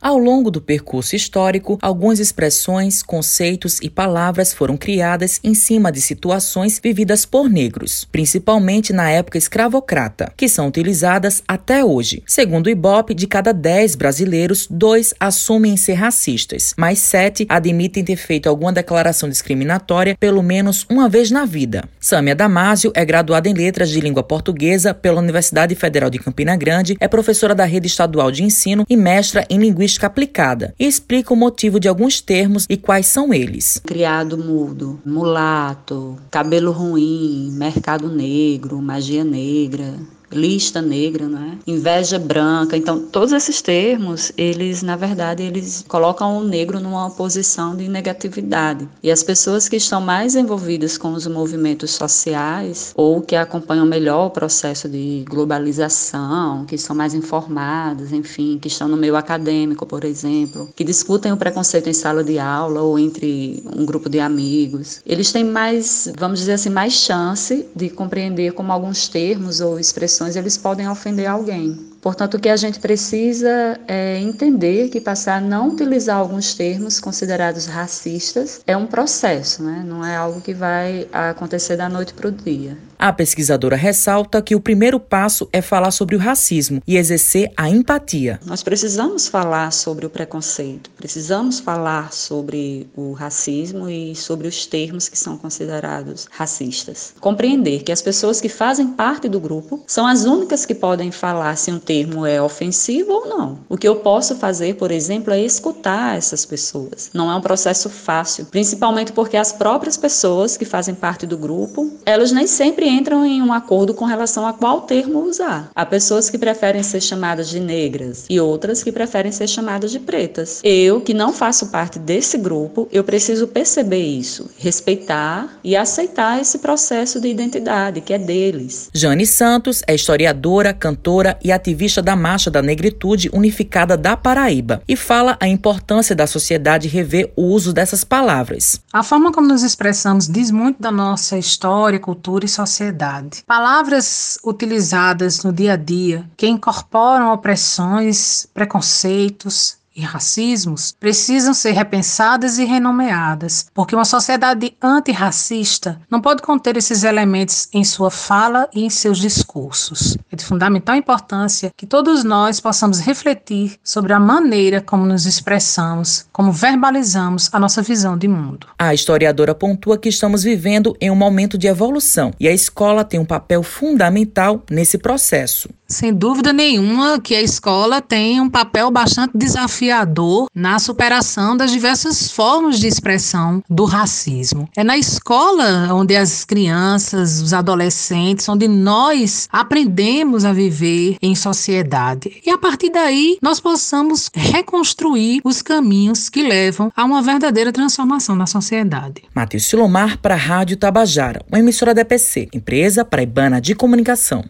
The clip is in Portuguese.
Ao longo do percurso histórico, algumas expressões, conceitos e palavras foram criadas em cima de situações vividas por negros, principalmente na época escravocrata, que são utilizadas até hoje. Segundo o Ibope, de cada 10 brasileiros, dois assumem ser racistas, mas sete admitem ter feito alguma declaração discriminatória pelo menos uma vez na vida. Sâmia Damásio é graduada em Letras de Língua Portuguesa pela Universidade Federal de Campina Grande, é professora da Rede Estadual de Ensino e mestra em Linguística linguística aplicada e explica o motivo de alguns termos e quais são eles. Criado mudo, mulato, cabelo ruim, mercado negro, magia negra, lista negra, não é? Inveja branca. Então, todos esses termos, eles, na verdade, eles colocam o negro numa posição de negatividade. E as pessoas que estão mais envolvidas com os movimentos sociais ou que acompanham melhor o processo de globalização, que são mais informadas, enfim, que estão no meio acadêmico, por exemplo, que discutem o preconceito em sala de aula ou entre um grupo de amigos, eles têm mais, vamos dizer assim, mais chance de compreender como alguns termos ou expressões eles podem ofender alguém. Portanto, o que a gente precisa é entender que passar a não utilizar alguns termos considerados racistas é um processo, né? não é algo que vai acontecer da noite para o dia. A pesquisadora ressalta que o primeiro passo é falar sobre o racismo e exercer a empatia. Nós precisamos falar sobre o preconceito, precisamos falar sobre o racismo e sobre os termos que são considerados racistas. Compreender que as pessoas que fazem parte do grupo são as únicas que podem falar se um termo é ofensivo ou não. O que eu posso fazer, por exemplo, é escutar essas pessoas. Não é um processo fácil, principalmente porque as próprias pessoas que fazem parte do grupo, elas nem sempre entram em um acordo com relação a qual termo usar. Há pessoas que preferem ser chamadas de negras e outras que preferem ser chamadas de pretas. Eu, que não faço parte desse grupo, eu preciso perceber isso, respeitar e aceitar esse processo de identidade que é deles. Jane Santos é historiadora, cantora e ativista da Marcha da Negritude Unificada da Paraíba e fala a importância da sociedade rever o uso dessas palavras. A forma como nos expressamos diz muito da nossa história, cultura e sociedade. Palavras utilizadas no dia a dia que incorporam opressões, preconceitos, e racismos precisam ser repensadas e renomeadas, porque uma sociedade antirracista não pode conter esses elementos em sua fala e em seus discursos. É de fundamental importância que todos nós possamos refletir sobre a maneira como nos expressamos, como verbalizamos a nossa visão de mundo. A historiadora pontua que estamos vivendo em um momento de evolução e a escola tem um papel fundamental nesse processo. Sem dúvida nenhuma que a escola tem um papel bastante desafiador na superação das diversas formas de expressão do racismo. É na escola onde as crianças, os adolescentes, onde nós aprendemos a viver em sociedade. E a partir daí nós possamos reconstruir os caminhos que levam a uma verdadeira transformação na sociedade. Matheus Silomar para a Rádio Tabajara, uma emissora da EPC, empresa paraibana de comunicação.